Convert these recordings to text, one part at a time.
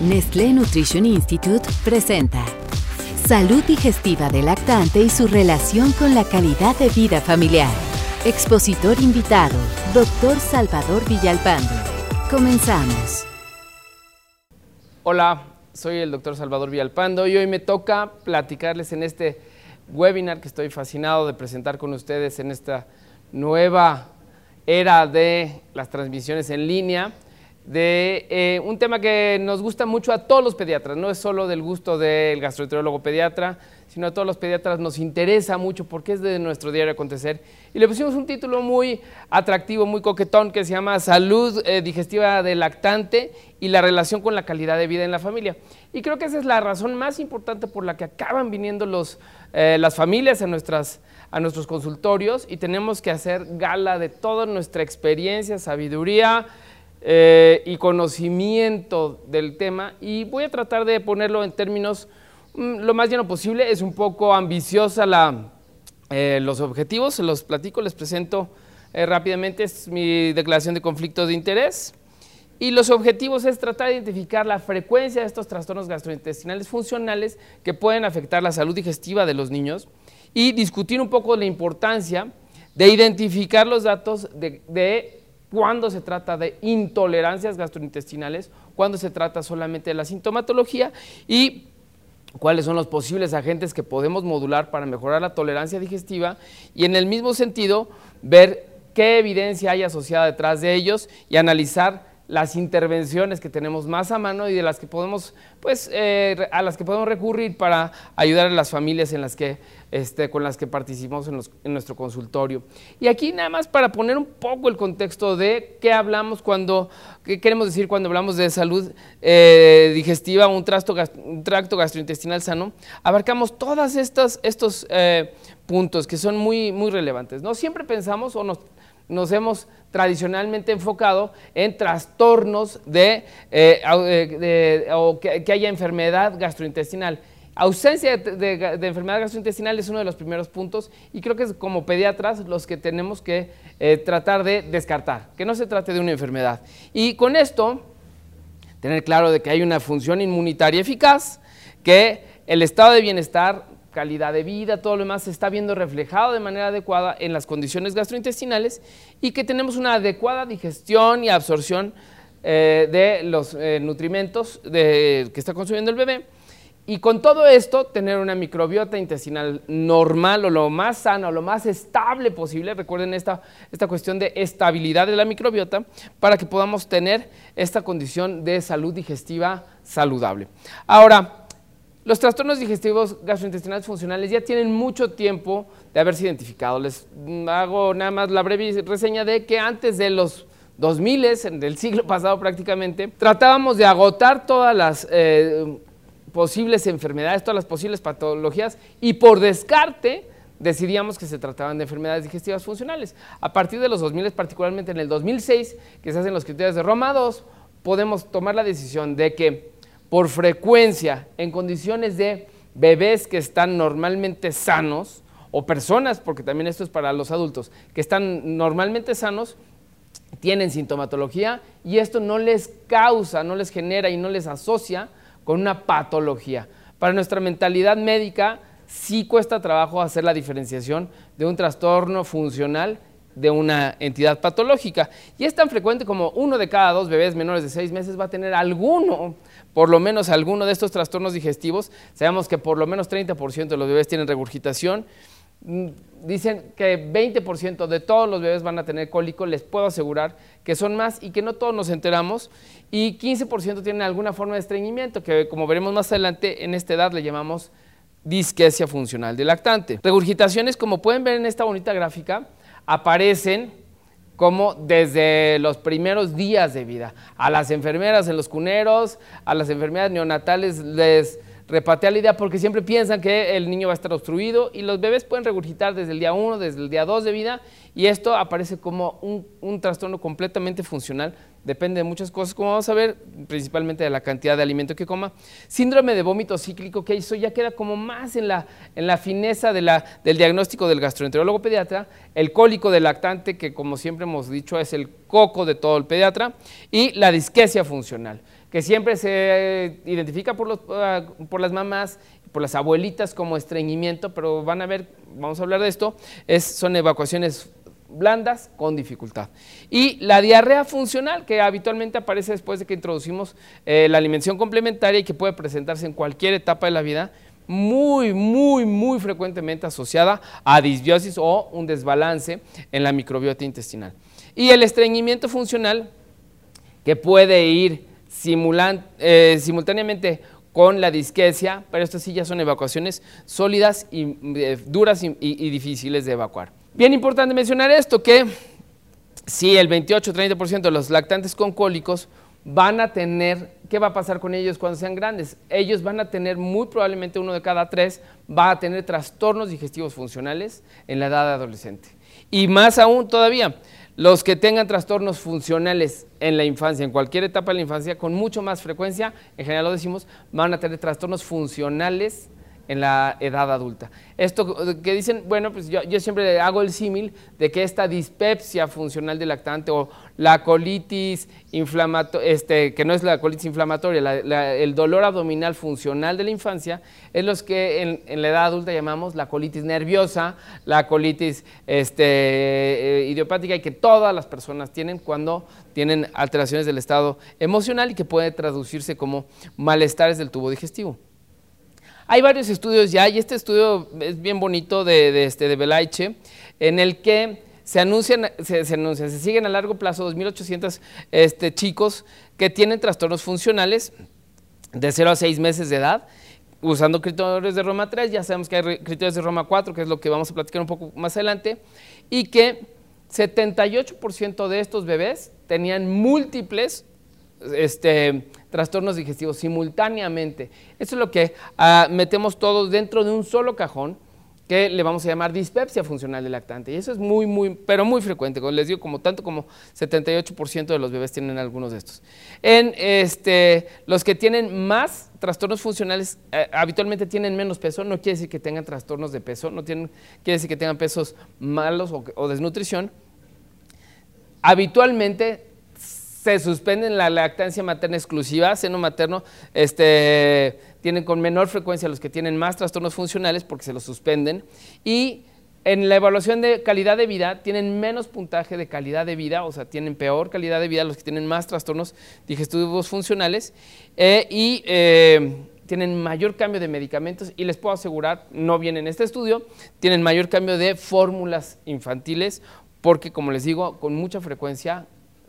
Nestlé Nutrition Institute presenta Salud digestiva del lactante y su relación con la calidad de vida familiar. Expositor invitado, Dr. Salvador Villalpando. Comenzamos. Hola, soy el Dr. Salvador Villalpando y hoy me toca platicarles en este webinar que estoy fascinado de presentar con ustedes en esta nueva era de las transmisiones en línea de eh, un tema que nos gusta mucho a todos los pediatras, no es solo del gusto del gastroenterólogo pediatra, sino a todos los pediatras nos interesa mucho porque es de nuestro diario acontecer. Y le pusimos un título muy atractivo, muy coquetón, que se llama Salud eh, digestiva del lactante y la relación con la calidad de vida en la familia. Y creo que esa es la razón más importante por la que acaban viniendo los, eh, las familias a, nuestras, a nuestros consultorios y tenemos que hacer gala de toda nuestra experiencia, sabiduría, eh, y conocimiento del tema y voy a tratar de ponerlo en términos mm, lo más lleno posible. Es un poco ambiciosa la, eh, los objetivos, los platico, les presento eh, rápidamente. Es mi declaración de conflicto de interés. Y los objetivos es tratar de identificar la frecuencia de estos trastornos gastrointestinales funcionales que pueden afectar la salud digestiva de los niños y discutir un poco la importancia de identificar los datos de cuando se trata de intolerancias gastrointestinales, cuando se trata solamente de la sintomatología y cuáles son los posibles agentes que podemos modular para mejorar la tolerancia digestiva y en el mismo sentido ver qué evidencia hay asociada detrás de ellos y analizar las intervenciones que tenemos más a mano y de las que podemos, pues, eh, a las que podemos recurrir para ayudar a las familias en las que, este, con las que participamos en, nuestro consultorio. Y aquí nada más para poner un poco el contexto de qué hablamos cuando, qué queremos decir cuando hablamos de salud eh, digestiva, un, un, tracto gastrointestinal sano, abarcamos todos estos, estos eh, puntos que son muy, muy relevantes. ¿no? Siempre pensamos o nos nos hemos tradicionalmente enfocado en trastornos de, eh, eh, o que, haya enfermedad gastrointestinal. Ausencia de, enfermedad gastrointestinal es uno de los primeros puntos y creo que es como pediatras los que tenemos que eh, tratar de descartar, que no se trate de una enfermedad. Y con esto, tener claro de que hay una función inmunitaria eficaz, que el estado de bienestar calidad de vida, todo lo demás se está viendo reflejado de manera adecuada en las condiciones gastrointestinales y que tenemos una adecuada digestión y absorción eh, de los eh, nutrimentos que está consumiendo el bebé. Y con todo esto, tener una microbiota intestinal normal o lo más sana lo más estable posible, recuerden esta, esta cuestión de estabilidad de la microbiota, para que podamos tener esta condición de salud digestiva saludable. Ahora, los trastornos digestivos gastrointestinales funcionales ya tienen mucho tiempo de haberse identificado. Les hago nada más la breve reseña de que antes de los 2000, del siglo pasado prácticamente, tratábamos de agotar todas las eh, posibles enfermedades, todas las posibles patologías y por descarte decidíamos que se trataban de enfermedades digestivas funcionales. A partir de los 2000, particularmente en el 2006, que se hacen los criterios de Roma II, podemos tomar la decisión de que por frecuencia en condiciones de bebés que están normalmente sanos, o personas, porque también esto es para los adultos, que están normalmente sanos, tienen sintomatología y esto no les causa, no les genera y no les asocia con una patología. Para nuestra mentalidad médica sí cuesta trabajo hacer la diferenciación de un trastorno funcional de una entidad patológica. Y es tan frecuente como uno de cada dos bebés menores de seis meses va a tener alguno por lo menos alguno de estos trastornos digestivos. Sabemos que por lo menos 30% de los bebés tienen regurgitación. Mm, dicen que 20% de todos los bebés van a tener cólico, les puedo asegurar que son más y que no todos nos enteramos. Y 15% tienen alguna forma de estreñimiento, que como veremos más adelante, en esta edad le llamamos disquesia funcional del lactante. Regurgitaciones, como pueden ver en esta bonita gráfica, aparecen como desde los primeros días de vida. A las enfermeras en los cuneros, a las enfermeras neonatales les repatea la idea porque siempre piensan que el niño va a estar obstruido y los bebés pueden regurgitar desde el día 1, desde el día 2 de vida y esto aparece como un, trastorno completamente funcional, depende de muchas cosas, como vamos a ver, principalmente de la cantidad de alimento que coma. Síndrome de vómito cíclico, que eso ya queda como más en la, en la fineza del diagnóstico del gastroenterólogo pediatra, el cólico del lactante, que como siempre hemos dicho es el coco de todo el pediatra, y la disquesia funcional. que siempre se identifica por, los, ah, por las mamás, por las abuelitas como estreñimiento, pero van a ver, vamos a hablar de esto, es, son evacuaciones blandas con dificultad. Y la diarrea funcional, que habitualmente aparece después de que introducimos eh, la alimentación complementaria y que puede presentarse en cualquier etapa de la vida, muy, muy, muy frecuentemente asociada a disbiosis o un desbalance en la microbiota intestinal. Y el estreñimiento funcional, que puede ir eh, simultáneamente con la disquesia, pero estas sí ya son evacuaciones sólidas y eh, duras y difíciles de evacuar. Bien importante mencionar esto, que si el 28-30% de los lactantes con cólicos van a tener, ¿qué va a pasar con ellos cuando sean grandes? Ellos van a tener, muy probablemente uno de cada tres, va a tener trastornos digestivos funcionales en la edad adolescente. Y más aún todavía, los que tengan trastornos funcionales en la infancia, en cualquier etapa de la infancia, con mucho más frecuencia, en general lo decimos, van a tener trastornos funcionales en la edad adulta. Esto que dicen, bueno, pues yo, siempre hago el símil de que esta dispepsia funcional del lactante o la colitis inflamatoria, este, que no es la colitis inflamatoria, el dolor abdominal funcional de la infancia, es los que en, la edad adulta llamamos la colitis nerviosa, la colitis este, eh, idiopática y que todas las personas tienen cuando tienen alteraciones del estado emocional y que puede traducirse como malestares del tubo digestivo. Hay varios estudios ya, y este estudio es bien bonito de, este, de Belaiche, en el que se anuncian, se, anuncian, se siguen a largo plazo 2.800 este, chicos que tienen trastornos funcionales de 0 a 6 meses de edad, usando criterios de Roma 3, ya sabemos que hay criterios de Roma 4, que es lo que vamos a platicar un poco más adelante, y que 78% de estos bebés tenían múltiples este, trastornos digestivos simultáneamente. Eso es lo que ah, metemos todos dentro de un solo cajón que le vamos a llamar dispepsia funcional del lactante. Y eso es muy, muy, pero muy frecuente. Como les digo, como tanto como 78% de los bebés tienen algunos de estos. En este, los que tienen más trastornos funcionales, eh, habitualmente tienen menos peso. No quiere decir que tengan trastornos de peso, no tienen, quiere decir que tengan pesos malos o, o desnutrición. Habitualmente se suspenden la lactancia materna exclusiva, seno materno, este, tienen con menor frecuencia los que tienen más trastornos funcionales porque se los suspenden. Y en la evaluación de calidad de vida tienen menos puntaje de calidad de vida, o sea, tienen peor calidad de vida los que tienen más trastornos digestivos funcionales eh, y eh, tienen mayor cambio de medicamentos y les puedo asegurar, no viene en este estudio, tienen mayor cambio de fórmulas infantiles porque, como les digo, con mucha frecuencia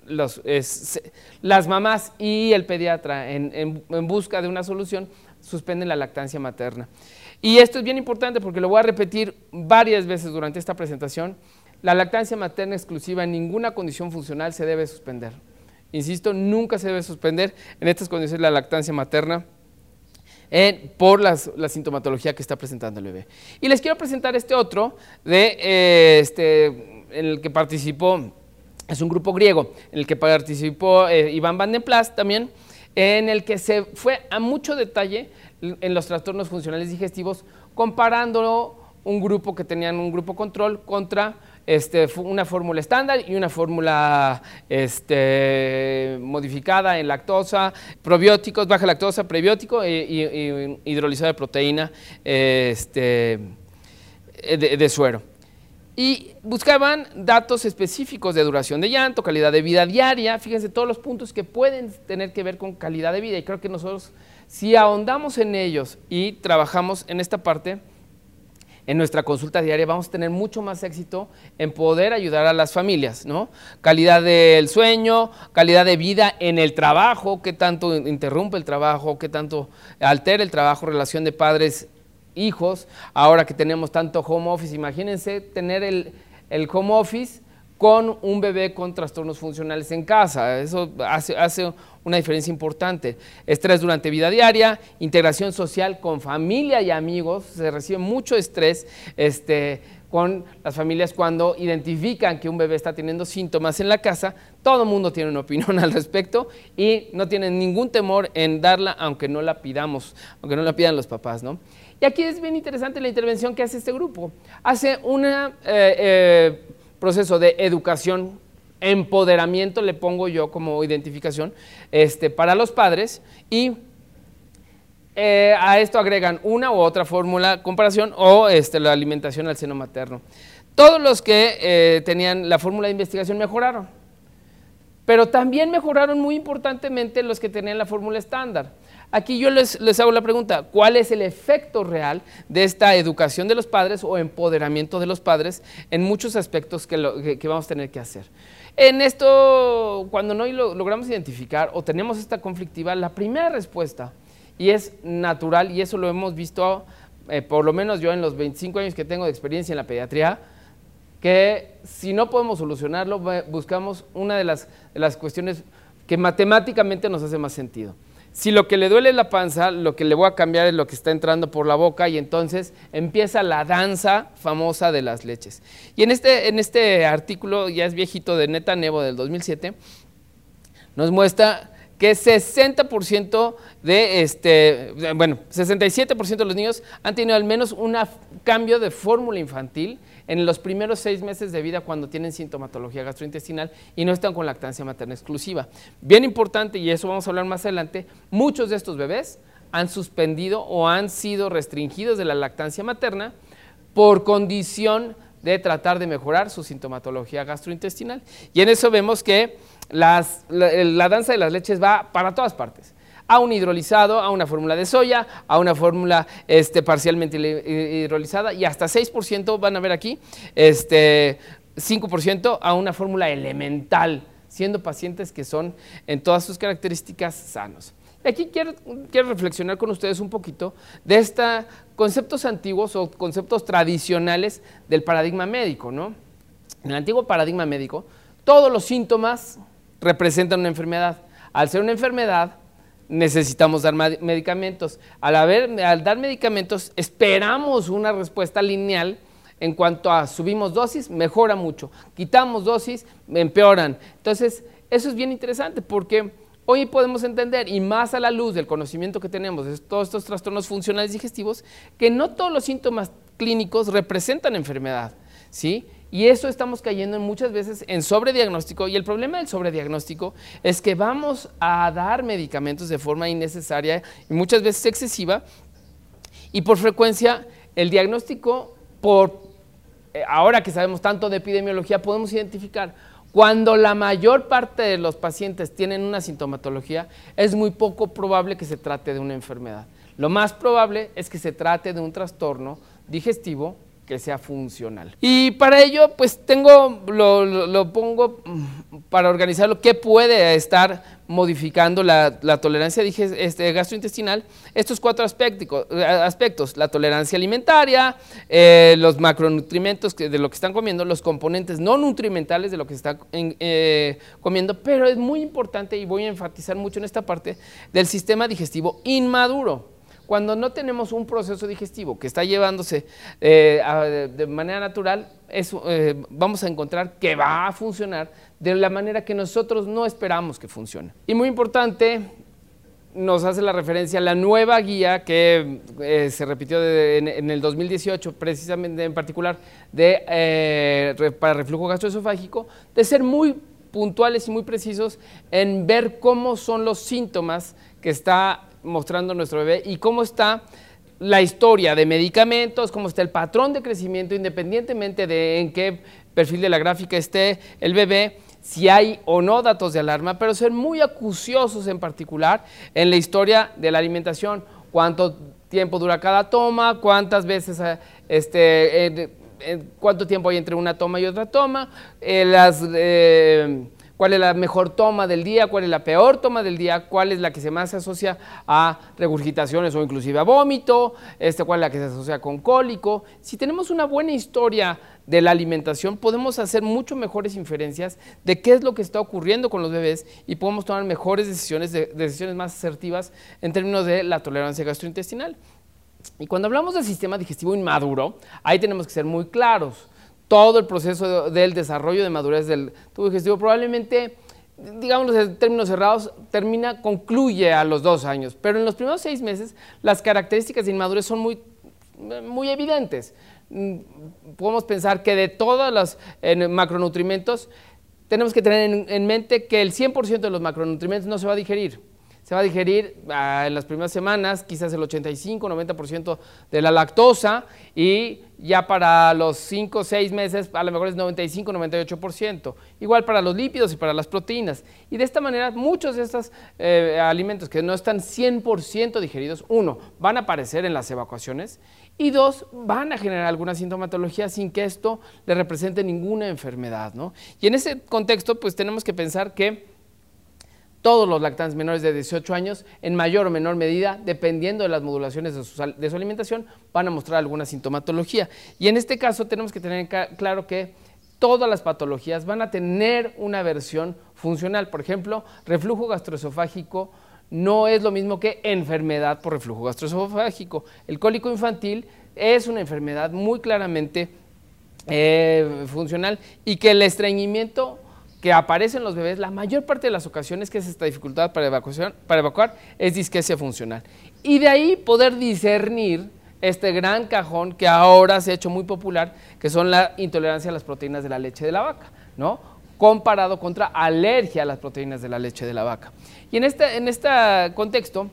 las mamás y el pediatra en, busca de una solución suspenden la lactancia materna. Y esto es bien importante porque lo voy a repetir varias veces durante esta presentación. La lactancia materna exclusiva en ninguna condición funcional se debe suspender. Insisto, nunca se debe suspender en estas condiciones la lactancia materna por la sintomatología que está presentando el bebé. Y les quiero presentar este otro de, eh, este, en el que participó es un grupo griego en el que participó eh, Iván Van den Plas también, en el que se fue a mucho detalle en los trastornos funcionales digestivos, comparando un grupo que tenían un grupo control contra este, una fórmula estándar y una fórmula este, modificada en lactosa, probióticos, baja lactosa, prebiótico y, hidrolizado de proteína este, de suero y buscaban datos específicos de duración de llanto, calidad de vida diaria, fíjense todos los puntos que pueden tener que ver con calidad de vida y creo que nosotros si ahondamos en ellos y trabajamos en esta parte, en nuestra consulta diaria vamos a tener mucho más éxito en poder ayudar a las familias, ¿no? Calidad del sueño, calidad de vida en el trabajo, qué tanto interrumpe el trabajo, qué tanto altera el trabajo, relación de padres hijos, ahora que tenemos tanto home office, imagínense tener el, home office con un bebé con trastornos funcionales en casa. Eso hace, una diferencia importante. Estrés durante vida diaria, integración social con familia y amigos. Se recibe mucho estrés este, con las familias cuando identifican que un bebé está teniendo síntomas en la casa. Todo el mundo tiene una opinión al respecto y no tienen ningún temor en darla aunque no la pidamos, aunque no la pidan los papás. ¿no? Y aquí es bien interesante la intervención que hace este grupo. Hace un eh, eh, proceso de educación empoderamiento le pongo yo como identificación este, para los padres y eh, a esto agregan una u otra fórmula, comparación o este, la alimentación al seno materno. Todos los que tenían la fórmula de investigación mejoraron, pero también mejoraron muy importantemente los que tenían la fórmula estándar. Aquí yo les, hago la pregunta, ¿cuál es el efecto real de esta educación de los padres o empoderamiento de los padres en muchos aspectos que, vamos a tener que hacer? En esto, cuando no lo, logramos identificar o tenemos esta conflictiva, la primera respuesta, y es natural, y eso lo hemos visto, eh, por lo menos yo en los 25 años que tengo de experiencia en la pediatría, que si no podemos solucionarlo, buscamos una de las, de las cuestiones que matemáticamente nos hace más sentido. Si lo que le duele es la panza, lo que le voy a cambiar es lo que está entrando por la boca y entonces empieza la danza famosa de las leches. Y en este, en este artículo, ya es viejito de Neta Nevo del 2007, nos muestra que 60% de este, bueno, 67% de los niños han tenido al menos un cambio de fórmula infantil en los primeros seis meses de vida cuando tienen sintomatología gastrointestinal y no están con lactancia materna exclusiva. Bien importante, y eso vamos a hablar más adelante, muchos de estos bebés han suspendido o han sido restringidos de la lactancia materna por condición de tratar de mejorar su sintomatología gastrointestinal. Y en eso vemos que la, danza de las leches va para todas partes a un hidrolizado, a una fórmula de soya, a una fórmula este, parcialmente hidrolizada y hasta 6% van a ver aquí, este, 5% a una fórmula elemental, siendo pacientes que son en todas sus características sanos. Aquí quiero, quiero, reflexionar con ustedes un poquito de estos conceptos antiguos o conceptos tradicionales del paradigma médico. ¿no? En el antiguo paradigma médico, todos los síntomas representan una enfermedad. Al ser una enfermedad, necesitamos dar medicamentos. Al, dar medicamentos, esperamos una respuesta lineal en cuanto a subimos dosis, mejora mucho. Quitamos dosis, empeoran. Entonces, eso es bien interesante porque hoy podemos entender, y más a la luz del conocimiento que tenemos de todos estos trastornos funcionales digestivos, que no todos los síntomas clínicos representan enfermedad. ¿sí? Y eso estamos cayendo muchas veces en sobrediagnóstico. Y el problema del sobrediagnóstico es que vamos a dar medicamentos de forma innecesaria y muchas veces excesiva. Y por frecuencia, el diagnóstico, por eh, ahora que sabemos tanto de epidemiología, podemos identificar cuando la mayor parte de los pacientes tienen una sintomatología, es muy poco probable que se trate de una enfermedad. Lo más probable es que se trate de un trastorno digestivo que sea funcional. Y para ello, pues tengo, lo, pongo mm, para organizarlo, qué puede estar modificando la, tolerancia este, gastrointestinal. Estos cuatro aspectos, aspectos la tolerancia alimentaria, eh, los macronutrimentos de lo que están comiendo, los componentes no nutrimentales de lo que se está eh, comiendo, pero es muy importante y voy a enfatizar mucho en esta parte del sistema digestivo inmaduro. Cuando no tenemos un proceso digestivo que está llevándose eh, de manera natural, eh, vamos a encontrar que va a funcionar de la manera que nosotros no esperamos que funcione. Y muy importante, nos hace la referencia a la nueva guía que eh, se repitió en, el 2018, precisamente en particular de, para reflujo gastroesofágico, de ser muy puntuales y muy precisos en ver cómo son los síntomas que está mostrando nuestro bebé y cómo está la historia de medicamentos, cómo está el patrón de crecimiento, independientemente de en qué perfil de la gráfica esté el bebé, si hay o no datos de alarma, pero ser muy acuciosos en particular en la historia de la alimentación, cuánto tiempo dura cada toma, cuántas veces, eh, este, cuánto tiempo hay entre una toma y otra toma, eh, las... Eh, cuál es la mejor toma del día, cuál es la peor toma del día, cuál es la que se más se asocia a regurgitaciones o inclusive a vómito, este, cuál es la que se asocia con cólico. Si tenemos una buena historia de la alimentación, podemos hacer mucho mejores inferencias de qué es lo que está ocurriendo con los bebés y podemos tomar mejores decisiones, decisiones más asertivas en términos de la tolerancia gastrointestinal. Y cuando hablamos del sistema digestivo inmaduro, ahí tenemos que ser muy claros todo el proceso del desarrollo de madurez del tubo digestivo probablemente, digamos en términos cerrados, termina, concluye a los dos años, pero en los primeros seis meses las características de inmadurez son muy, muy evidentes. Mm, podemos pensar que de todos los macronutrientes, tenemos que tener en, mente que el 100% de los macronutrientes no se va a digerir. Se va a digerir ah, en las primeras semanas, quizás el 85-90% de la lactosa y ya para los 5 o 6 meses a lo mejor es 95-98%. Igual para los lípidos y para las proteínas. Y de esta manera muchos de estos eh, alimentos que no están 100% digeridos, uno, van a aparecer en las evacuaciones y dos, van a generar alguna sintomatología sin que esto le represente ninguna enfermedad. ¿no? Y en ese contexto, pues tenemos que pensar que todos los lactantes menores de 18 años, en mayor o menor medida, dependiendo de las modulaciones de su, alimentación, van a mostrar alguna sintomatología. Y en este caso tenemos que tener claro que todas las patologías van a tener una versión funcional. Por ejemplo, reflujo gastroesofágico no es lo mismo que enfermedad por reflujo gastroesofágico. El cólico infantil es una enfermedad muy claramente eh, funcional y que el estreñimiento que aparece en los bebés, la mayor parte de las ocasiones que es esta dificultad para, para evacuar es disquesia funcional. Y de ahí poder discernir este gran cajón que ahora se ha hecho muy popular, que son la intolerancia a las proteínas de la leche de la vaca, ¿no? comparado contra alergia a las proteínas de la leche de la vaca. Y en este, en este contexto,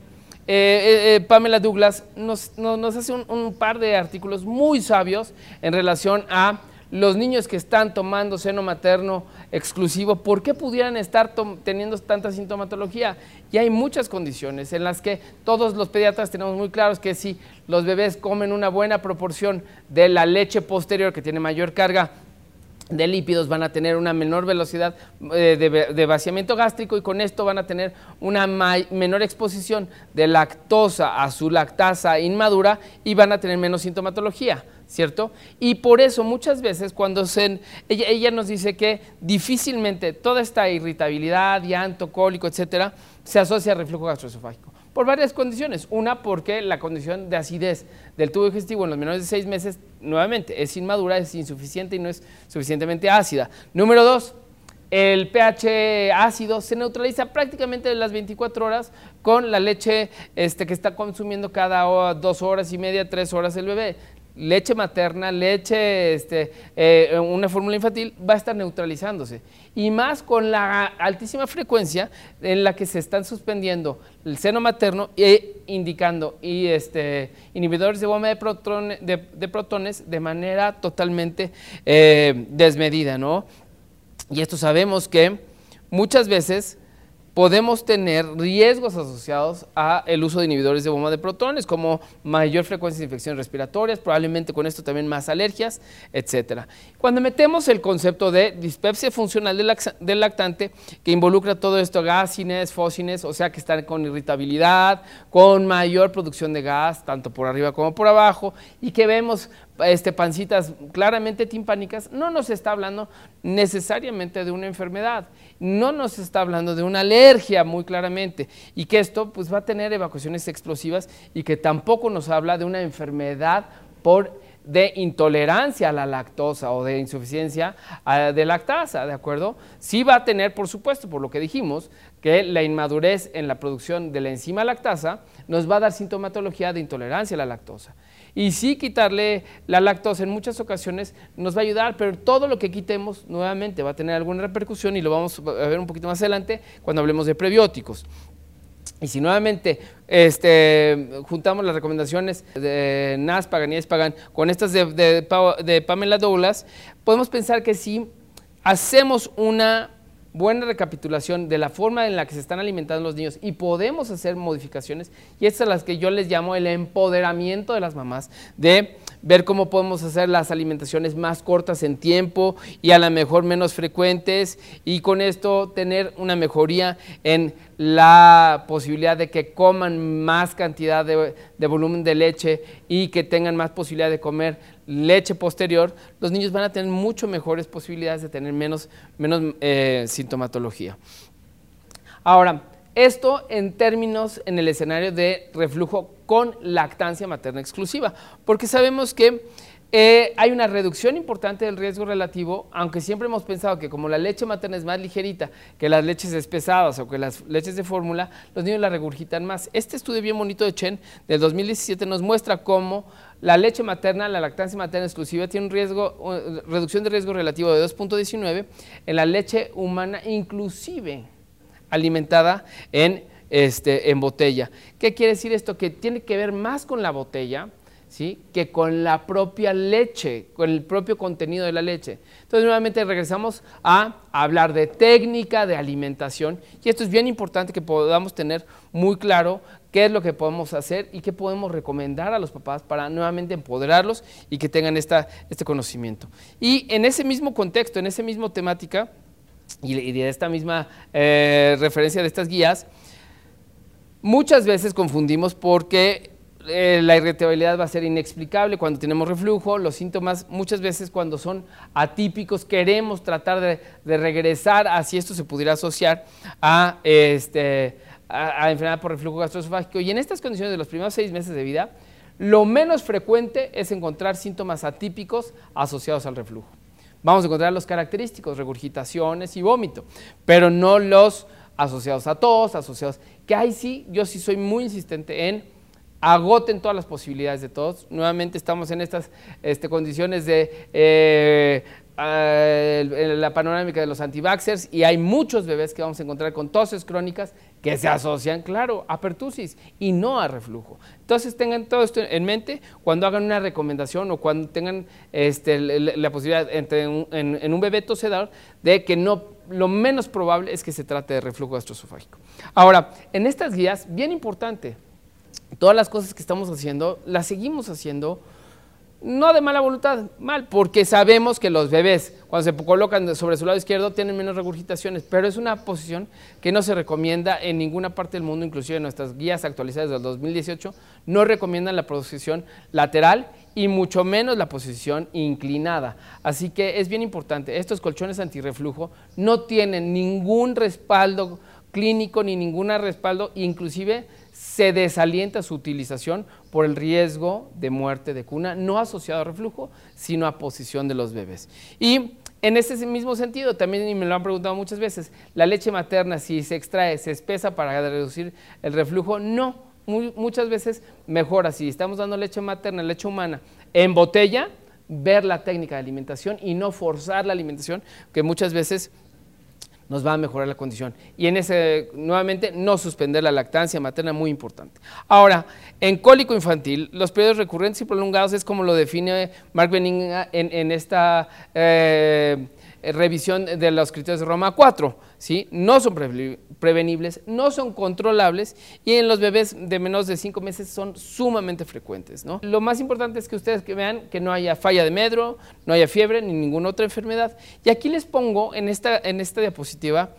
eh, eh, eh, Pamela Douglas nos, hace un, par de artículos muy sabios en relación a los niños que están tomando seno materno exclusivo, ¿por qué pudieran estar teniendo tanta sintomatología? Y hay muchas condiciones en las que todos los pediatras tenemos muy claros que si los bebés comen una buena proporción de la leche posterior que tiene mayor carga de lípidos van a tener una menor velocidad eh, de, vaciamiento gástrico y con esto van a tener una menor exposición de lactosa a su lactasa inmadura y van a tener menos sintomatología, ¿cierto? Y por eso muchas veces cuando se, ella, nos dice que difícilmente toda esta irritabilidad, llanto, cólico, etcétera, se asocia a reflujo gastroesofágico por varias condiciones. Una, porque la condición de acidez del tubo digestivo en los menores de seis meses, nuevamente, es inmadura, es insuficiente y no es suficientemente ácida. Número dos, el pH ácido se neutraliza prácticamente en las 24 horas con la leche este, que está consumiendo cada dos horas y media, tres horas el bebé leche materna, leche, este, eh, una fórmula infantil, va a estar neutralizándose. Y más con la altísima frecuencia en la que se están suspendiendo el seno materno e indicando y este, inhibidores de bomba de, de, protones de manera totalmente eh, desmedida. ¿no? Y esto sabemos que muchas veces podemos tener riesgos asociados a el uso de inhibidores de bomba de protones, como mayor frecuencia de infecciones respiratorias, probablemente con esto también más alergias, etcétera. Cuando metemos el concepto de dispepsia funcional del lactante, que involucra todo esto, gasines, fósines, o sea que están con irritabilidad, con mayor producción de gas, tanto por arriba como por abajo, y que vemos este, pancitas claramente timpánicas, no nos está hablando necesariamente de una enfermedad, no nos está hablando de una alergia muy claramente, y que esto pues, va a tener evacuaciones explosivas y que tampoco nos habla de una enfermedad por de intolerancia a la lactosa o de insuficiencia de lactasa, ¿de acuerdo? Sí va a tener, por supuesto, por lo que dijimos, que la inmadurez en la producción de la enzima lactasa nos va a dar sintomatología de intolerancia a la lactosa. Y sí quitarle la lactosa en muchas ocasiones nos va a ayudar, pero todo lo que quitemos nuevamente va a tener alguna repercusión y lo vamos a ver un poquito más adelante cuando hablemos de prebióticos. Y si nuevamente este, juntamos las recomendaciones de Naspagan y Espagan con estas de, de Pamela Douglas, podemos pensar que si hacemos una buena recapitulación de la forma en la que se están alimentando los niños y podemos hacer modificaciones y estas son las que yo les llamo el empoderamiento de las mamás, de ver cómo podemos hacer las alimentaciones más cortas en tiempo y a lo mejor menos frecuentes y con esto tener una mejoría en la posibilidad de que coman más cantidad de, de volumen de leche y que tengan más posibilidad de comer leche posterior, los niños van a tener mucho mejores posibilidades de tener menos, menos eh, sintomatología. Ahora, esto en términos en el escenario de reflujo con lactancia materna exclusiva, porque sabemos que eh, hay una reducción importante del riesgo relativo, aunque siempre hemos pensado que como la leche materna es más ligerita que las leches espesadas o que las leches de fórmula, los niños la regurgitan más. Este estudio bien bonito de Chen del 2017 nos muestra cómo la leche materna, la lactancia materna exclusiva, tiene un riesgo, reducción de riesgo relativo de 2.19 en la leche humana, inclusive alimentada en, este, en botella. ¿Qué quiere decir esto? Que tiene que ver más con la botella que con la propia leche, con el propio contenido de la leche. Entonces nuevamente regresamos a hablar de técnica, de alimentación, y esto es bien importante que podamos tener muy claro qué es lo que podemos hacer y qué podemos recomendar a los papás para nuevamente empoderarlos y que tengan esta, este conocimiento. Y en ese mismo contexto, en esa misma temática y de esta misma eh, referencia de estas guías, muchas veces confundimos porque eh, la irritabilidad va a ser inexplicable cuando tenemos reflujo, los síntomas muchas veces cuando son atípicos queremos tratar de, regresar a si esto se pudiera asociar a, este, a, enfermedad por reflujo gastroesofágico y en estas condiciones de los primeros seis meses de vida, lo menos frecuente es encontrar síntomas atípicos asociados al reflujo. Vamos a encontrar los característicos, regurgitaciones y vómito, pero no los asociados a tos, asociados, que ahí sí, yo sí soy muy insistente en agoten todas las posibilidades de todos. Nuevamente estamos en estas este, condiciones de eh, la panorámica de los antivaxers y hay muchos bebés que vamos a encontrar con toses crónicas que se asocian, claro, a pertusis y no a reflujo. Entonces tengan todo esto en mente cuando hagan una recomendación o cuando tengan este, la posibilidad en, un bebé tosedor de que no, lo menos probable es que se trate de reflujo gastroesofágico. Ahora, en estas guías, bien importante, todas las cosas que estamos haciendo, las seguimos haciendo, no de mala voluntad, mal, porque sabemos que los bebés, cuando se colocan sobre su lado izquierdo, tienen menos regurgitaciones, pero es una posición que no se recomienda en ninguna parte del mundo, inclusive en nuestras guías actualizadas del 2018, no recomiendan la posición lateral y mucho menos la posición inclinada. Así que es bien importante, estos colchones antirreflujo no tienen ningún respaldo clínico ni ningún respaldo, inclusive se desalienta su utilización por el riesgo de muerte de cuna, no asociado a reflujo, sino a posición de los bebés. Y en ese mismo sentido, también me lo han preguntado muchas veces, la leche materna, si se extrae, se espesa para reducir el reflujo, no, muchas veces mejora, si estamos dando leche materna, leche humana, en botella, ver la técnica de alimentación y no forzar la alimentación, que muchas veces nos va a mejorar la condición. Y en ese, nuevamente, no suspender la lactancia materna, muy importante. Ahora, en cólico infantil, los periodos recurrentes y prolongados es como lo define Mark Benninga en, esta eh, revisión de los criterios de Roma 4. ¿Sí? No son prevenibles, no son controlables y en los bebés de menos de 5 meses son sumamente frecuentes. ¿no? Lo más importante es que ustedes vean que no haya falla de medro, no haya fiebre ni ninguna otra enfermedad. Y aquí les pongo en esta, en esta diapositiva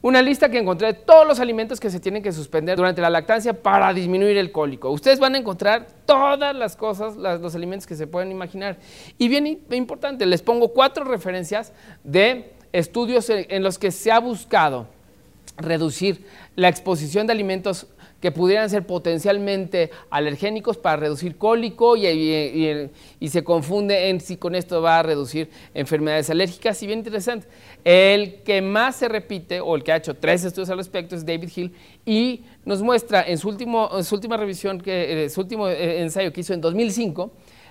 una lista que encontré de todos los alimentos que se tienen que suspender durante la lactancia para disminuir el cólico. Ustedes van a encontrar todas las cosas, los alimentos que se pueden imaginar. Y bien importante, les pongo cuatro referencias de estudios en los que se ha buscado reducir la exposición de alimentos que pudieran ser potencialmente alergénicos para reducir cólico y, se confunde en si con esto va a reducir enfermedades alérgicas. Y bien interesante, el que más se repite o el que ha hecho tres estudios al respecto es David Hill y nos muestra en su, último, su última revisión, que, eh, su último eh, ensayo que hizo en 2005,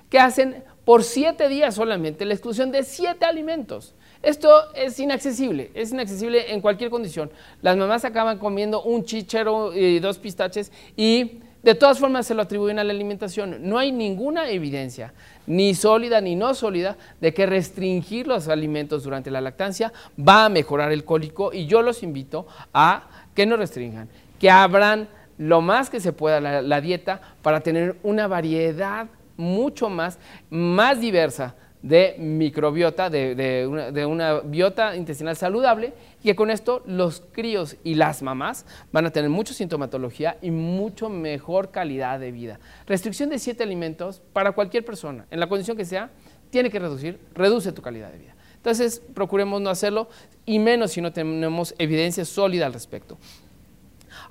que hacen por siete días solamente la exclusión de siete alimentos. Esto es inaccesible, es inaccesible en cualquier condición. Las mamás acaban comiendo un chichero y dos pistaches y de todas formas se lo atribuyen a la alimentación. No hay ninguna evidencia, ni sólida ni no sólida, de que restringir los alimentos durante la lactancia va a mejorar el cólico y yo los invito a que no restringan, que abran lo más que se pueda la, la dieta para tener una variedad mucho más, más diversa de microbiota, de, una, biota intestinal saludable, y que con esto los críos y las mamás van a tener mucha sintomatología y mucho mejor calidad de vida. Restricción de siete alimentos para cualquier persona, en la condición que sea, tiene que reducir, reduce tu calidad de vida. Entonces, procuremos no hacerlo, y menos si no tenemos evidencia sólida al respecto.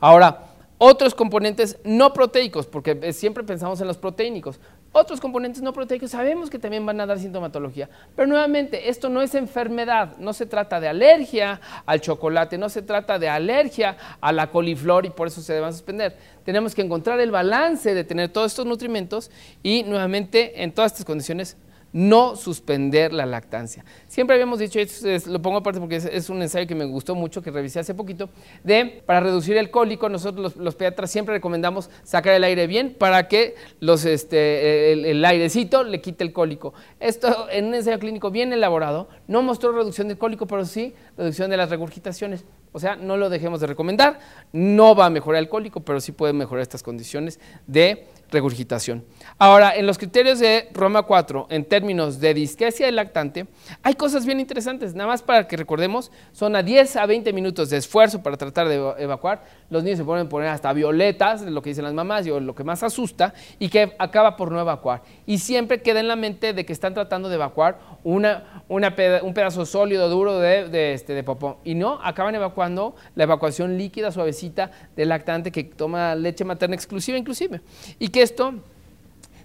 Ahora, otros componentes no proteicos, porque siempre pensamos en los proteínicos. Otros componentes no proteicos sabemos que también van a dar sintomatología, pero nuevamente esto no es enfermedad, no se trata de alergia al chocolate, no se trata de alergia a la coliflor y por eso se deben suspender. Tenemos que encontrar el balance de tener todos estos nutrimentos y nuevamente en todas estas condiciones no suspender la lactancia. Siempre habíamos dicho, esto lo pongo aparte porque es, un ensayo que me gustó mucho, que revisé hace poquito, de para reducir el cólico, nosotros los, pediatras siempre recomendamos sacar el aire bien para que los, este, el, airecito le quite el cólico. Esto en un ensayo clínico bien elaborado no mostró reducción del cólico, pero sí reducción de las regurgitaciones. O sea, no lo dejemos de recomendar, no va a mejorar el cólico, pero sí puede mejorar estas condiciones de regurgitación. Ahora, en los criterios de Roma 4, en términos de disquesia del lactante, hay cosas bien interesantes. Nada más para que recordemos, son a 10 a 20 minutos de esfuerzo para tratar de evacuar. Los niños se pueden poner hasta violetas, lo que dicen las mamás, y lo que más asusta, y que acaba por no evacuar. Y siempre queda en la mente de que están tratando de evacuar una, un pedazo sólido, duro de, de, este, de popó. Y no, acaban evacuando la evacuación líquida, suavecita del lactante que toma leche materna exclusiva inclusive. Y que esto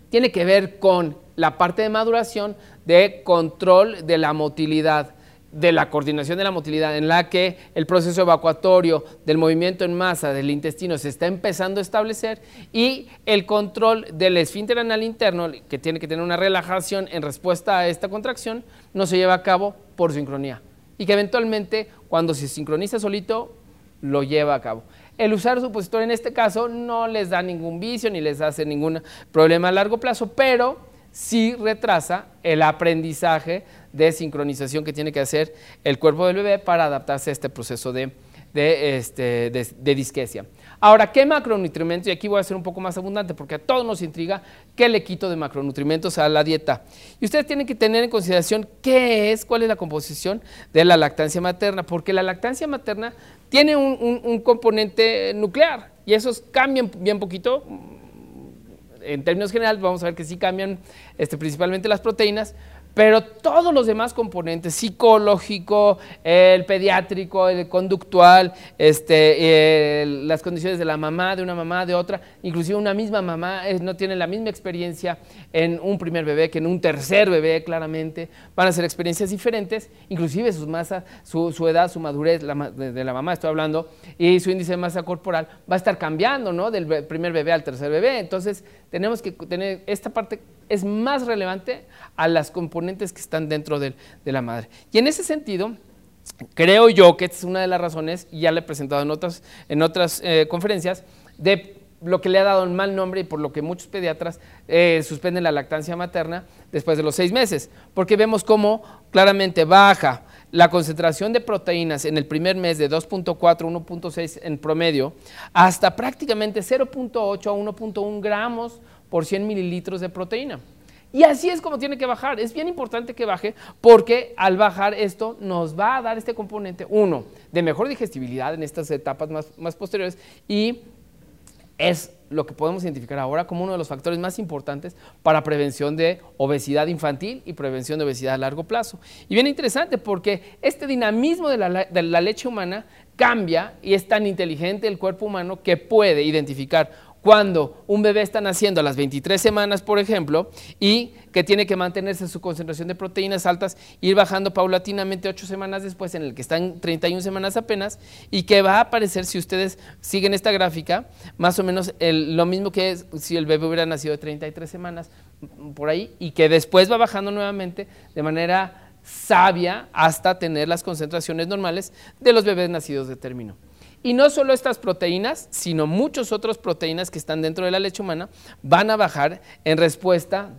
tiene que ver con la parte de maduración de control de la motilidad, de la coordinación de la motilidad, en la que el proceso evacuatorio del movimiento en masa del intestino se está empezando a establecer y el control del esfínter anal interno, que tiene que tener una relajación en respuesta a esta contracción, no se lleva a cabo por sincronía y que eventualmente cuando se sincroniza solito lo lleva a cabo. El usar supositorio en este caso no les da ningún vicio ni les hace ningún problema a largo plazo, pero sí retrasa el aprendizaje de sincronización que tiene que hacer el cuerpo del bebé para adaptarse a este proceso de, este, de disquesia. Ahora, ¿qué macronutrimentos? Y aquí voy a ser un poco más abundante porque a todos nos intriga qué le quito de macronutrimentos a la dieta. Y ustedes tienen que tener en consideración qué es, cuál es la composición de la lactancia materna, porque la lactancia materna tiene un, componente nuclear y esos cambian bien poquito. En términos generales, vamos a ver que sí cambian este, principalmente las proteínas, pero todos los demás componentes, psicológico, el pediátrico, el conductual, este, las condiciones de la mamá, de una mamá, de otra, inclusive una misma mamá no tiene la misma experiencia en un primer bebé que en un tercer bebé, claramente, van a ser experiencias diferentes, inclusive su masa, su, edad, su madurez de, la mamá, estoy hablando, y su índice de masa corporal va a estar cambiando, ¿no? Del primer bebé al tercer bebé, entonces tenemos que tener esta parte es más relevante a las componentes que están dentro de, la madre. Y en ese sentido, creo yo que esta es una de las razones, ya le he presentado en otras, en otras eh, conferencias, de lo que le ha dado un mal nombre y por lo que muchos pediatras eh, suspenden la lactancia materna después de los seis meses, porque vemos cómo claramente baja la concentración de proteínas en el primer mes de 2.4, 1.6 en promedio, hasta prácticamente 0.8 a 1.1 gramos por 100 mililitros de proteína. Y así es como tiene que bajar. Es bien importante que baje porque al bajar esto nos va a dar este componente, uno, de mejor digestibilidad en estas etapas más, posteriores y es lo que podemos identificar ahora como uno de los factores más importantes para prevención de obesidad infantil y prevención de obesidad a largo plazo. Y bien interesante porque este dinamismo de la, de la leche humana cambia y es tan inteligente el cuerpo humano que puede identificar cuando un bebé está naciendo a las 23 semanas, por ejemplo, y que tiene que mantenerse su concentración de proteínas altas, ir bajando paulatinamente 8 semanas después, en el que están 31 semanas apenas, y que va a aparecer, si ustedes siguen esta gráfica, más o menos lo mismo que si el bebé hubiera nacido de 33 semanas, por ahí, y que después va bajando nuevamente de manera sabia hasta tener las concentraciones normales de los bebés nacidos de término. Y no solo estas proteínas, sino muchas otras proteínas que están dentro de la leche humana van a bajar en respuesta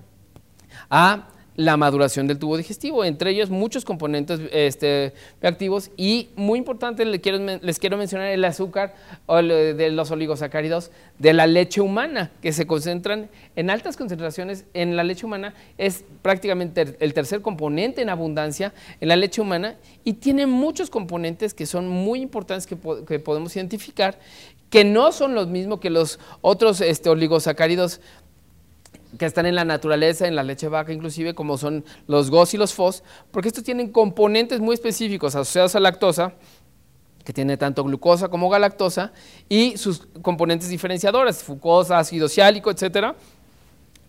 a la maduración del tubo digestivo, entre ellos muchos componentes este, activos y muy importante les quiero, les quiero mencionar el azúcar de los oligosacáridos de la leche humana que se concentran en altas concentraciones en la leche humana, es prácticamente el tercer componente en abundancia en la leche humana y tiene muchos componentes que son muy importantes que, que podemos identificar que no son los mismos que los otros este, oligosacáridos que están en la naturaleza, en la leche vaca inclusive, como son los GOS y los FOS, porque estos tienen componentes muy específicos asociados a lactosa, que tiene tanto glucosa como galactosa, y sus componentes diferenciadores, fucosa, ácido ciálico, etcétera,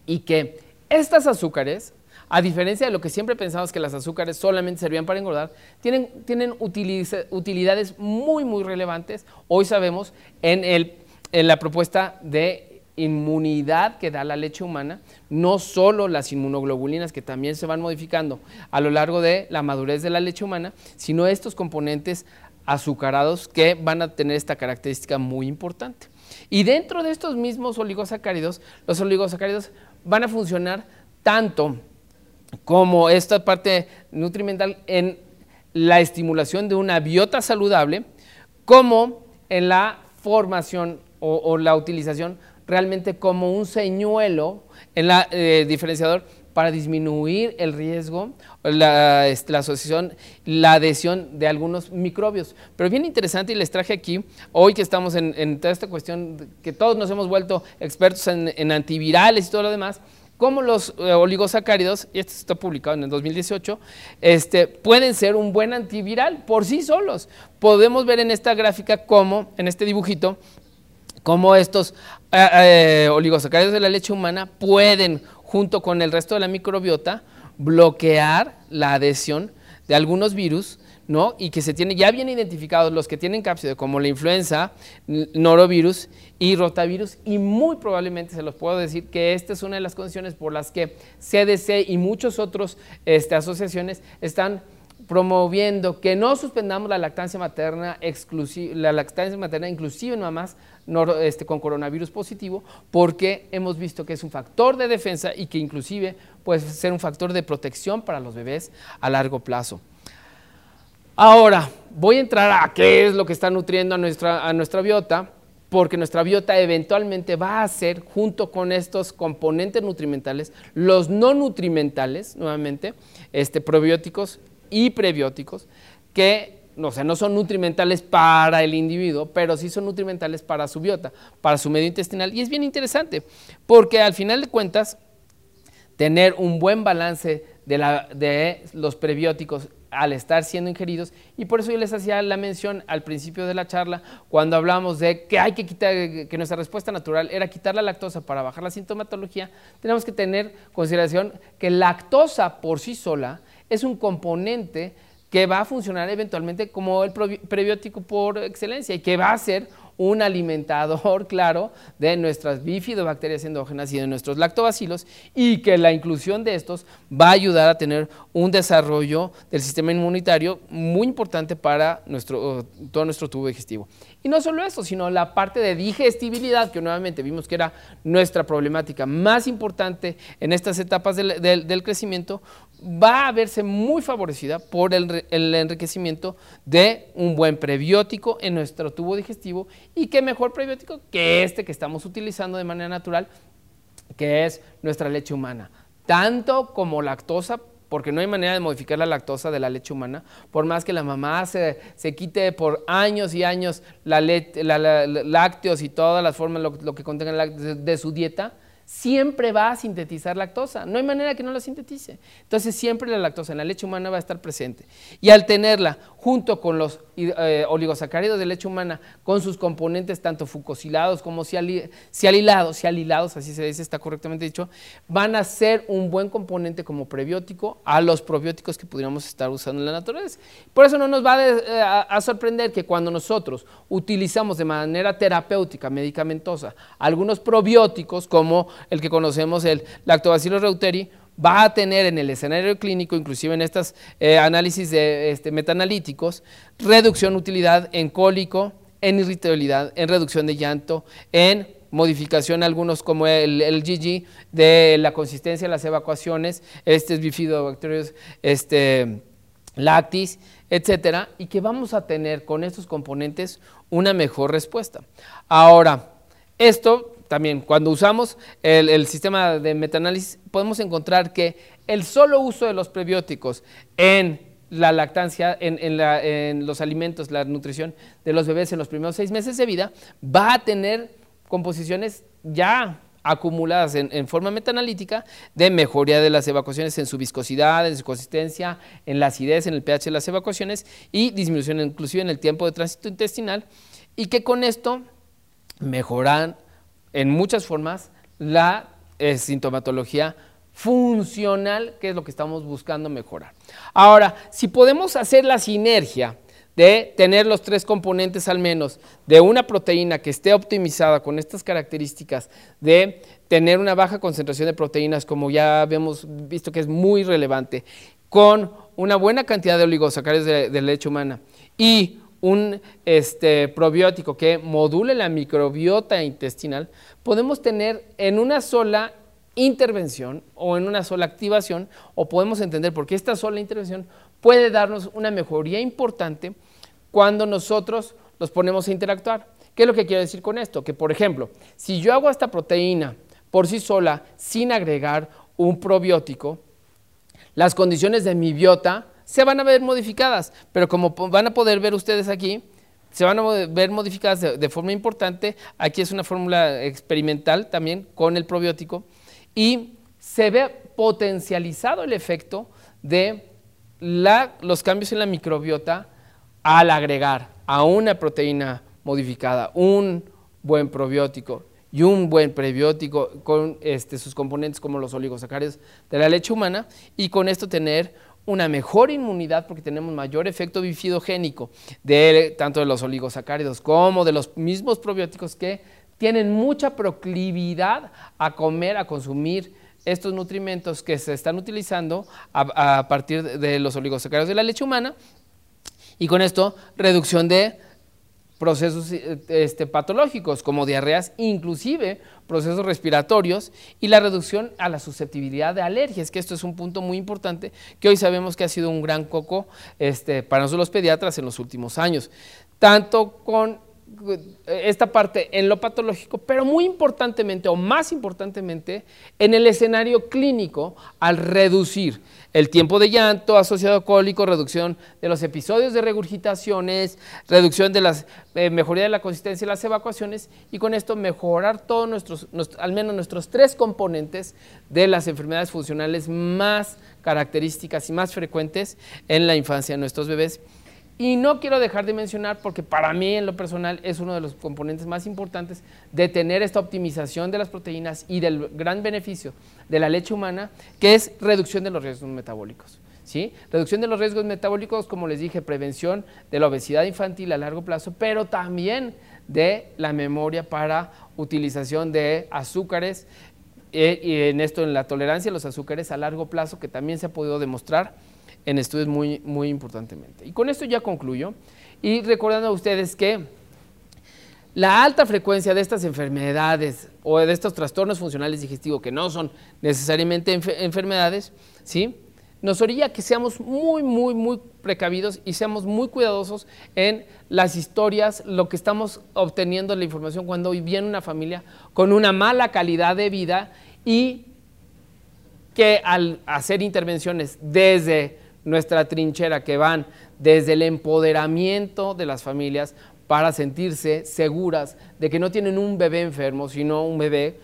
y que Estas azúcares, a diferencia de lo que siempre pensamos que las azúcares solamente servían para engordar, tienen, tienen utilidades muy, muy relevantes. Hoy sabemos en, el, en la propuesta de inmunidad que da la leche humana, no solo las inmunoglobulinas que también se van modificando a lo largo de la madurez de la leche humana, sino estos componentes azucarados que van a tener esta característica muy importante. Y dentro de estos mismos oligosacáridos, los oligosacáridos van a funcionar tanto como esta parte nutrimental en la estimulación de una biota saludable, como en la formación o, o la utilización realmente como un señuelo en la eh, diferenciador para disminuir el riesgo, la, este, la, asociación, la adhesión de algunos microbios. Pero bien interesante y les traje aquí, hoy que estamos en, toda esta cuestión, que todos nos hemos vuelto expertos en, antivirales y todo lo demás, como los eh, oligosacáridos, y esto está publicado en el 2018, este, pueden ser un buen antiviral por sí solos. Podemos ver en esta gráfica cómo, en este dibujito, cómo estos eh, eh, oligosacáridos de la leche humana pueden, junto con el resto de la microbiota, bloquear la adhesión de algunos virus, ¿no? Y que se tiene ya bien identificados los que tienen cápside, como la influenza, norovirus y rotavirus, y muy probablemente se los puedo decir que esta es una de las condiciones por las que CDC y muchas otras este, asociaciones están promoviendo que no suspendamos la lactancia materna la lactancia materna inclusive en mamás este, con coronavirus positivo, porque hemos visto que es un factor de defensa y que inclusive puede ser un factor de protección para los bebés a largo plazo. Ahora, voy a entrar a qué es lo que está nutriendo a nuestra, a nuestra biota, porque nuestra biota eventualmente va a ser, junto con estos componentes nutrimentales, los no nutrimentales, nuevamente, este, probióticos y prebióticos que no, no son nutrimentales para el individuo, pero sí son nutrimentales para su biota, para su medio intestinal. Y es bien interesante, porque al final de cuentas, tener un buen balance de, la, de los prebióticos al estar siendo ingeridos, y por eso yo les hacía la mención al principio de la charla, cuando hablamos de que hay que quitar, que nuestra respuesta natural era quitar la lactosa para bajar la sintomatología, tenemos que tener consideración que lactosa por sí sola es un componente que va a funcionar eventualmente como el prebiótico por excelencia y que va a ser un alimentador, claro, de nuestras bifidobacterias endógenas y de nuestros lactobacilos y que la inclusión de estos va a ayudar a tener un desarrollo del sistema inmunitario muy importante para nuestro, todo nuestro tubo digestivo. Y no solo eso, sino la parte de digestibilidad, que nuevamente vimos que era nuestra problemática más importante en estas etapas del, crecimiento, va a verse muy favorecida por el, enriquecimiento de un buen prebiótico en nuestro tubo digestivo y qué mejor prebiótico que este que estamos utilizando de manera natural, que es nuestra leche humana. Tanto como lactosa porque no hay manera de modificar la lactosa de la leche humana, por más que la mamá se, quite por años y años la, lácteos y todas las formas, lo, que contenga de su dieta, siempre va a sintetizar lactosa. No hay manera que no la sintetice. Entonces siempre la lactosa en la leche humana va a estar presente. Y al tenerla junto con los eh, oligosacáridos de leche humana, con sus componentes tanto fucosilados como sialilados, sialilados, así se dice, está correctamente dicho, van a ser un buen componente como prebiótico a los probióticos que pudiéramos estar usando en la naturaleza. Por eso no nos va eh, a sorprender que cuando nosotros utilizamos de manera terapéutica, medicamentosa, algunos probióticos como el que conocemos, el Lactobacillus reuteri, va a tener en el escenario clínico, inclusive en estos eh, análisis de este, metanalíticos, reducción de utilidad en cólico, en irritabilidad, en reducción de llanto, en modificación algunos como el, el, GG de la consistencia de las evacuaciones, este bifidobacterios este, lactis, etcétera, y que vamos a tener con estos componentes una mejor respuesta. Ahora, esto también, cuando usamos el, sistema de metaanálisis, podemos encontrar que el solo uso de los prebióticos en la lactancia, en, los alimentos, la nutrición de los bebés en los primeros seis meses de vida, va a tener composiciones ya acumuladas en, forma metanalítica de mejoría de las evacuaciones en su viscosidad, en su consistencia, en la acidez, en el pH de las evacuaciones y disminución inclusive en el tiempo de tránsito intestinal. Y que con esto mejoran en muchas formas la eh, sintomatología funcional, que es lo que estamos buscando mejorar. Ahora, si podemos hacer la sinergia de tener los tres componentes al menos de una proteína que esté optimizada con estas características de tener una baja concentración de proteínas, como ya hemos visto que es muy relevante, con una buena cantidad de oligosacáridos de, de leche humana y un este, probiótico que module la microbiota intestinal, podemos tener en una sola intervención o en una sola activación, o podemos entender por qué esta sola intervención puede darnos una mejoría importante cuando nosotros los ponemos a interactuar. ¿Qué es lo que quiero decir con esto? Que, por ejemplo, si yo hago esta proteína por sí sola sin agregar un probiótico, las condiciones de mi biota se van a ver modificadas, pero como van a poder ver ustedes aquí, se van a ver modificadas de, forma importante. Aquí es una fórmula experimental también con el probiótico y se ve potencializado el efecto de los cambios en la microbiota al agregar a una proteína modificada un buen probiótico y un buen prebiótico con este, sus componentes como los oligosacáridos de la leche humana y con esto tener una mejor inmunidad porque tenemos mayor efecto bifidogénico de tanto de los oligosacáridos como de los mismos probióticos que tienen mucha proclividad a comer, a consumir estos nutrimentos que se están utilizando a, partir de los oligosacáridos de la leche humana. Y con esto reducción de procesos este, patológicos como diarreas, inclusive procesos respiratorios y la reducción a la susceptibilidad de alergias, que esto es un punto muy importante que hoy sabemos que ha sido un gran coco este, para nosotros los pediatras en los últimos años, tanto con esta parte en lo patológico, pero muy importantemente o más importantemente en el escenario clínico al reducir el tiempo de llanto asociado a cólico, reducción de los episodios de regurgitaciones, reducción de las eh, mejoría de la consistencia y las evacuaciones y con esto mejorar todos nuestros, al menos nuestros tres componentes de las enfermedades funcionales más características y más frecuentes en la infancia de nuestros bebés y no quiero dejar de mencionar, porque para mí en lo personal es uno de los componentes más importantes de tener esta optimización de las proteínas y del gran beneficio de la leche humana, que es reducción de los riesgos metabólicos. ¿sí? Reducción de los riesgos metabólicos, como les dije, prevención de la obesidad infantil a largo plazo, pero también de la memoria para utilización de azúcares eh, y en esto en la tolerancia a los azúcares a largo plazo, que también se ha podido demostrar en estudios muy, muy importantemente. Y con esto ya concluyo y recordando a ustedes que la alta frecuencia de estas enfermedades o de estos trastornos funcionales digestivos que no son necesariamente enfermedades, ¿sí? nos orilla que seamos muy, muy, muy precavidos y seamos muy cuidadosos en las historias, lo que estamos obteniendo la información cuando viene una familia con una mala calidad de vida y que al hacer intervenciones desde nuestra trinchera que van desde el empoderamiento de las familias para sentirse seguras de que no tienen un bebé enfermo, sino un bebé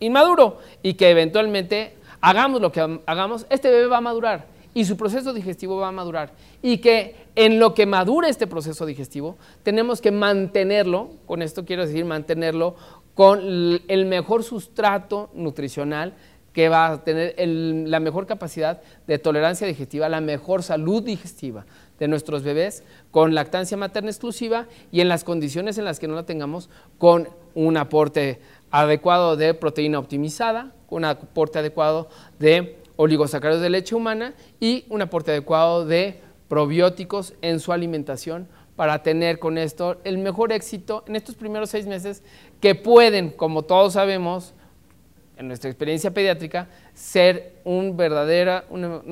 inmaduro y que eventualmente hagamos lo que hagamos, este bebé va a madurar y su proceso digestivo va a madurar y que en lo que madura este proceso digestivo tenemos que mantenerlo, con esto quiero decir mantenerlo con el mejor sustrato nutricional que va a tener la mejor capacidad de tolerancia digestiva, la mejor salud digestiva de nuestros bebés con lactancia materna exclusiva y en las condiciones en las que no la tengamos con un aporte adecuado de proteína optimizada, un aporte adecuado de oligosacáridos de leche humana y un aporte adecuado de probióticos en su alimentación para tener con esto el mejor éxito en estos primeros seis meses que pueden, como todos sabemos, en nuestra experiencia pediátrica, ser una,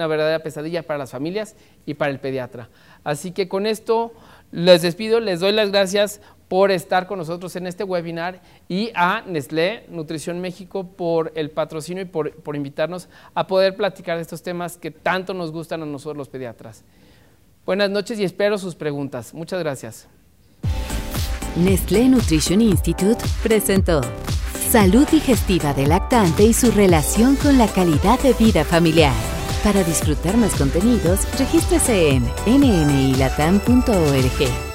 verdadera pesadilla para las familias y para el pediatra. Así que con esto les despido, les doy las gracias por estar con nosotros en este webinar y a Nestlé Nutrición México por el patrocinio y por, por invitarnos a poder platicar de estos temas que tanto nos gustan a nosotros los pediatras. Buenas noches y espero sus preguntas. Muchas gracias. Nestlé Nutrition Institute presentó Salud digestiva del lactante y su relación con la calidad de vida familiar. Para disfrutar más contenidos, regístrese en nmilatam.org.